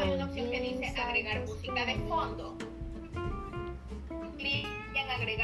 hay una opción que dice agregar música de fondo. Clic en agregar